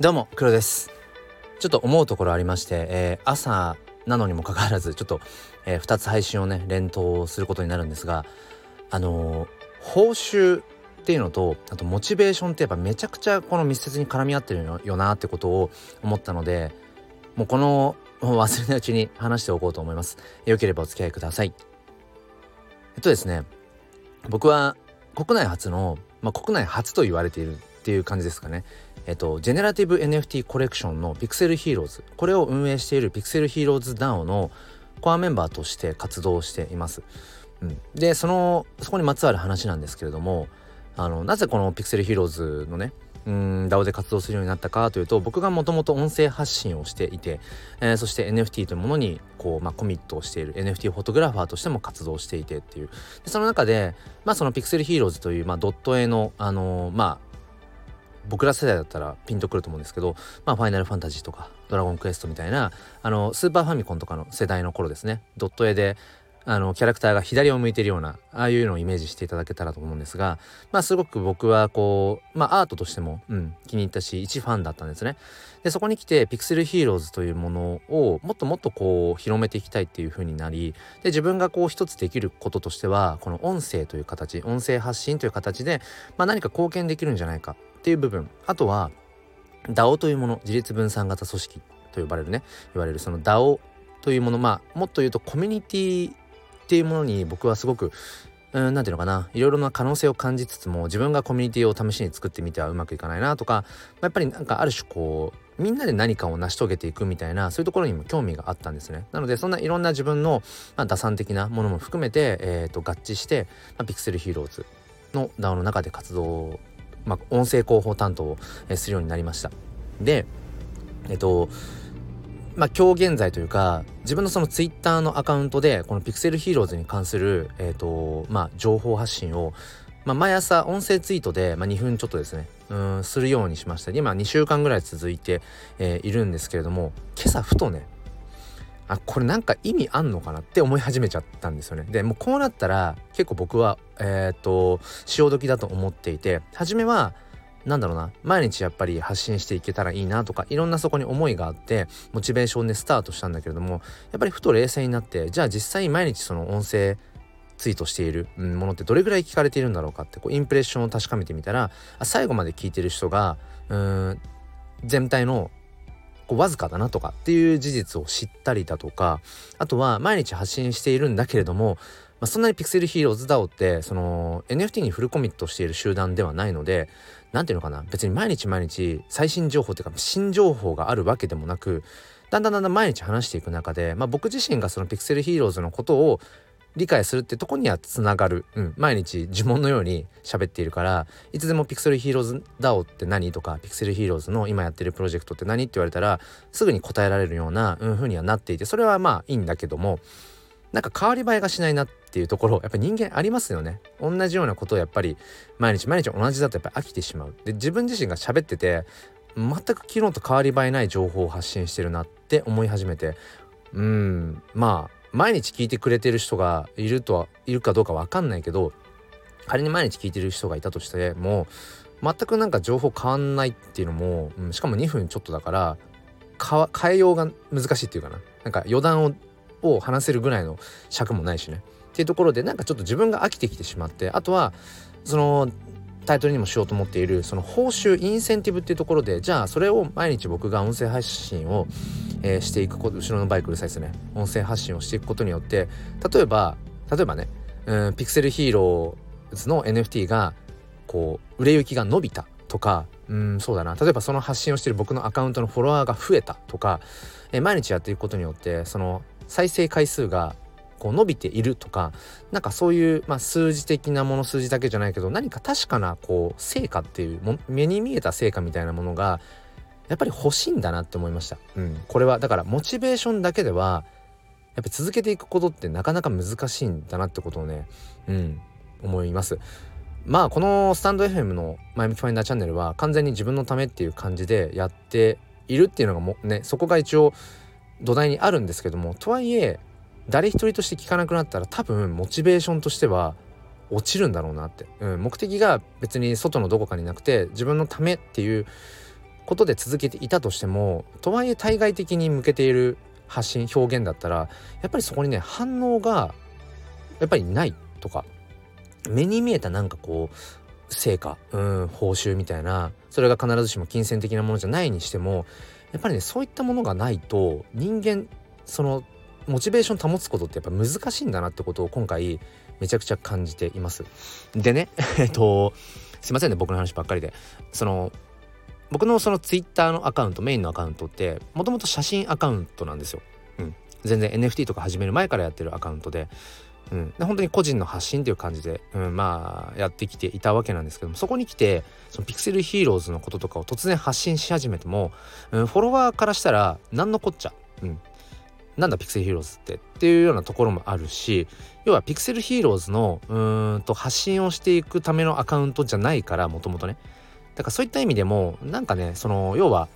どうも黒です。ちょっと思うところありまして、えー、朝なのにもかかわらずちょっと、えー、2つ配信をね連投することになるんですがあのー、報酬っていうのとあとモチベーションってやっぱめちゃくちゃこの密接に絡み合ってるよなってことを思ったのでもうこのもう忘れないうちに話しておこうと思います。よければお付き合いください。えっとですね僕は国内初の、まあ、国内初と言われているっていう感じですかね。えっと、ジェネラティブ NFT コレクションのピクセルヒーローズこれを運営しているピクセルヒーローズ DAO のコアメンバーとして活動しています。うん、でそのそこにまつわる話なんですけれどもあのなぜこのピクセルヒーローズのねうん DAO で活動するようになったかというと僕がもともと音声発信をしていて、えー、そして NFT というものにこう、まあ、コミットをしている NFT フォトグラファーとしても活動していてっていう。でその中で、まあ、そのピクセルヒーローズという、まあ、ドット絵の、あのー、まあ僕ら世代だったらピンとくると思うんですけど、まあ、ファイナルファンタジーとか、ドラゴンクエストみたいな、あの、スーパーファミコンとかの世代の頃ですね、ドット絵で、あの、キャラクターが左を向いてるような、ああいうのをイメージしていただけたらと思うんですが、まあ、すごく僕はこう、まあ、アートとしても、うん、気に入ったし、一ファンだったんですね。で、そこに来て、ピクセルヒーローズというものを、もっともっとこう、広めていきたいっていう風になり、で、自分がこう、一つできることとしては、この音声という形、音声発信という形で、まあ、何か貢献できるんじゃないかっていう部分、あとは、DAO というもの自立分散型組織と呼ばれるね言われるその DAO というものまあもっと言うとコミュニティっていうものに僕はすごくうん、なんていうのかないろいろな可能性を感じつつも自分がコミュニティを試しに作ってみてはうまくいかないなとか、やっぱりなんかある種こうみんなで何かを成し遂げていくみたいなそういうところにも興味があったんですねなのでそんないろんな自分の、まあ、打算的なものも含めて、えーと、合致して、まあ、ピクセルヒーローズの DAO の中で活動まあ、音声広報担当をするようになりました。で、えっと、まあ、今日現在というか、自分のそのツイッターのアカウントで、このピクセルヒーローズに関する、えっと、まあ、情報発信を、まあ、毎朝音声ツイートで、まあ、2分ちょっとですね、うん、するようにしました。今、2週間ぐらい続いて、えー、いるんですけれども、今朝ふとね、あこれなんか意味あんのかなって思い始めちゃったんですよね。でもうこうなったら結構僕はえっ、と潮時だと思っていて初めはなんだろうな。毎日やっぱり発信していけたらいいなとかいろんなそこに思いがあってモチベーションでスタートしたんだけれどもやっぱりふと冷静になってじゃあ実際毎日その音声ツイートしているものってどれぐらい聞かれているんだろうかってこうインプレッションを確かめてみたら最後まで聞いてる人がうん全体のこうわずかだなとかっていう事実を知ったりだとかあとは毎日発信しているんだけれども、まあ、そんなにピクセルヒーローズ DAO ってその NFT にフルコミットしている集団ではないので何ていうのかな。別に毎日毎日最新情報っていうか新情報があるわけでもなくだんだんだんだん毎日話していく中で、まあ、僕自身がそのピクセルヒーローズのことを理解するってとこにはつながる、うん、毎日呪文のように喋っているからいつでもピクセルヒーローズ DAO って何とかピクセルヒーローズの今やってるプロジェクトって何って言われたらすぐに答えられるようなふ、う、にはなっていてそれはまあいいんだけどもなんか変わり映えがしないなっていうところやっぱり人間ありますよね。同じようなことをやっぱり毎日毎日同じだとやっぱ飽きてしまう。で自分自身が喋ってて全く昨日と変わり映えない情報を発信してるなって思い始めてうんまあ毎日聞いてくれてる人がいるとはいるかどうか分かんないけど仮に毎日聞いてる人がいたとしても全くなんか情報変わんないっていうのも、うん、しかも2分ちょっとだから変えようが難しいっていうかな。なんか余談をを話せるぐらいの尺もないしね。っていうところでなんかちょっと自分が飽きてきてしまってあとはそのタイトルにもしようと思っているその報酬インセンティブっていうところでじゃあそれを毎日僕が音声配信をえー、していくこと後ろのバイクうるさいですね。音声発信をしていくことによって例えば例えばねうんピクセルヒーローズの NFT がこう売れ行きが伸びたとかうんそうだな。例えばその発信をしている僕のアカウントのフォロワーが増えたとか、えー、毎日やっていくことによってその再生回数がこう伸びているとかなんかそういう、まあ、数字的なもの数字だけじゃないけど何か確かなこう成果っていう目に見えた成果みたいなものがやっぱり欲しいんだなって思いました。うん、これはだからモチベーションだけではやっぱ続けていくことってなかなか難しいんだなってことをね、うん、思います。まあこのスタンド FM のマイムキファインダーチャンネルは完全に自分のためっていう感じでやっているっていうのがもねそこが一応土台にあるんですけどもとはいえ誰一人として聞かなくなったら多分モチベーションとしては落ちるんだろうなって、うん、目的が別に外のどこかになくて自分のためっていうことで続けていたとしてもとはいえ対外的に向けている発信表現だったらやっぱりそこにね反応がやっぱりないとか目に見えたなんかこう成果うん報酬みたいなそれが必ずしも金銭的なものじゃないにしてもやっぱりねそういったものがないと人間そのモチベーション保つことってやっぱ難しいんだなってことを今回めちゃくちゃ感じています。でね えっとすいませんね僕の話ばっかりでその僕のそのツイッターのアカウントメインのアカウントってもともと写真アカウントなんですよ。うん、全然 NFT とか始める前からやってるアカウントでうん、で本当に個人の発信っていう感じで、うん、まあやってきていたわけなんですけどもそこに来てそのピクセルヒーローズのこととかを突然発信し始めても、うん、フォロワーからしたら何のこっちゃ、うん、なんだピクセルヒーローズってっていうようなところもあるし要はピクセルヒーローズのうんと発信をしていくためのアカウントじゃないからもともとね。だからそういった意味でもなんかねその要は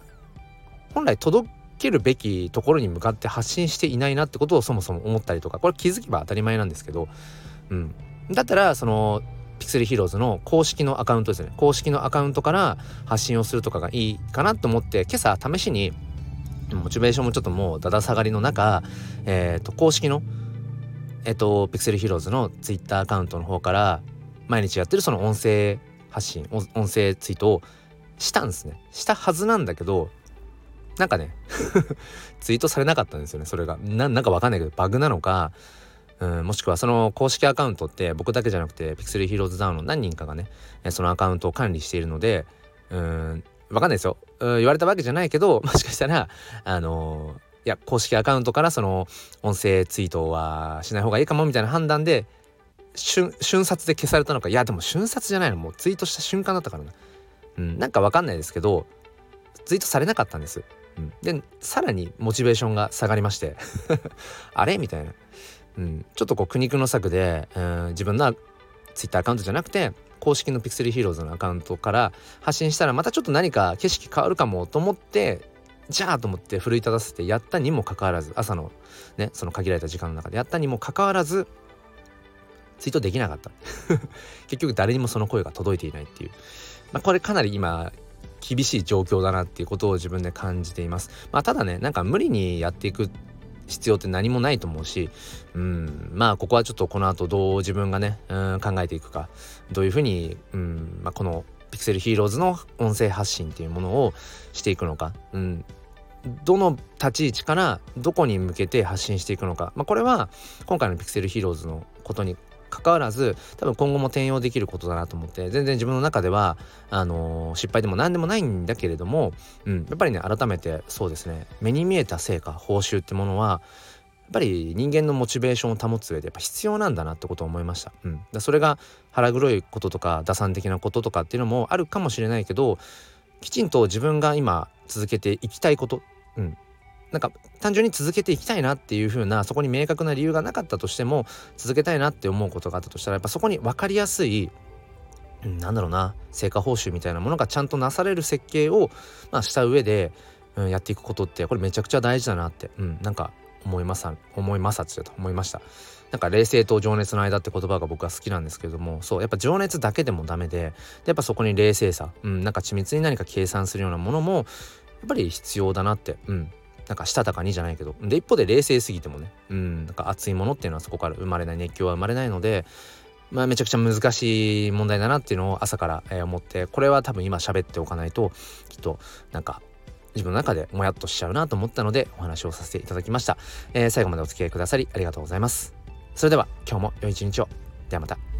本来届けるべきところに向かって発信していないなってことをそもそも思ったりとかこれ気づけば当たり前なんですけど、うん、だったらそのピクセルヒーローズの公式のアカウントですね。公式のアカウントから発信をするとかがいいかなと思って今朝試しにモチベーションもちょっともうだだ下がりの中、えー、と公式のえっ、とピクセルヒーローズのツイッターアカウントの方から毎日やってるその音声発信音声ツイートをしたんですね。したはずなんだけどなんかね ツイートされなかったんですよねそれが。なんかわかんないけどバグなのかうんもしくはその公式アカウントって僕だけじゃなくてピクセルヒーローズダウンの何人かがねそのアカウントを管理しているのでうんわかんないですよ。言われたわけじゃないけど もしかしたらあのー、いや公式アカウントからその音声ツイートはしない方がいいかもみたいな判断で瞬殺で消されたのか。いやでも瞬殺じゃないの。もうツイートした瞬間だったからな。うんなんかわかんないですけどツイートされなかったんです。でさらにモチベーションが下がりまして。あれ？みたいな、うん、ちょっとこう苦肉の策で、うん、自分のツイッターアカウントじゃなくて公式のピクセルヒーローズのアカウントから発信したらまたちょっと何か景色変わるかもと思ってじゃあと思って奮い立たせてやったにもかかわらず朝のねその限られた時間の中でやったにもかかわらずツイートできなかった。結局誰にもその声が届いていないっていう、まあ、これかなり今厳しい状況だなっていうことを自分で感じています。まあ、ただねなんか無理にやっていく必要って何もないと思うし、うん、まあここはちょっとこの後どう自分がね、うん、考えていくかどういうふうに、うんまあ、このピクセルヒーローズの音声発信っていうものをしていくのか、うん、どの立ち位置からどこに向けて発信していくのか、まあ、これは今回のピクセルヒーローズのことに関わらず多分今後も転用できることだなと思って全然自分の中ではあのー、失敗でも何でもないんだけれども、うん、やっぱりね改めてそうですね目に見えた成果報酬ってものはやっぱり人間のモチベーションを保つ上でやっぱ必要なんだなってことを思いました。うん、だそれが腹黒いこととか打算的なこととかっていうのもあるかもしれないけどきちんと自分が今続けていきたいこと、うん、なんか単純に続けていきたいなっていう風なそこに明確な理由がなかったとしても続けたいなって思うことがあったとしたらやっぱそこに分かりやすいなんだろうな成果報酬みたいなものがちゃんとなされる設計を、まあ、した上で、うん、やっていくことってこれめちゃくちゃ大事だなって、うん、なんか思います思いますって思いました。なんか冷静と情熱の間って言葉が僕は好きなんですけどもそうやっぱ情熱だけでもダメででやっぱそこに冷静さ、うん、なんか緻密に何か計算するようなものもやっぱり必要だなって、うん、なんかしたたかにじゃないけど。で一方で冷静すぎてもね。うんなんか熱いものっていうのはそこから生まれない熱狂は生まれないのでまあめちゃくちゃ難しい問題だなっていうのを朝から、えー、思ってこれは多分今喋っておかないときっとなんか自分の中でもやっとしちゃうなと思ったのでお話をさせていただきました、えー、最後までお付き合いくださりありがとうございます。それでは今日も良い一日を。ではまた。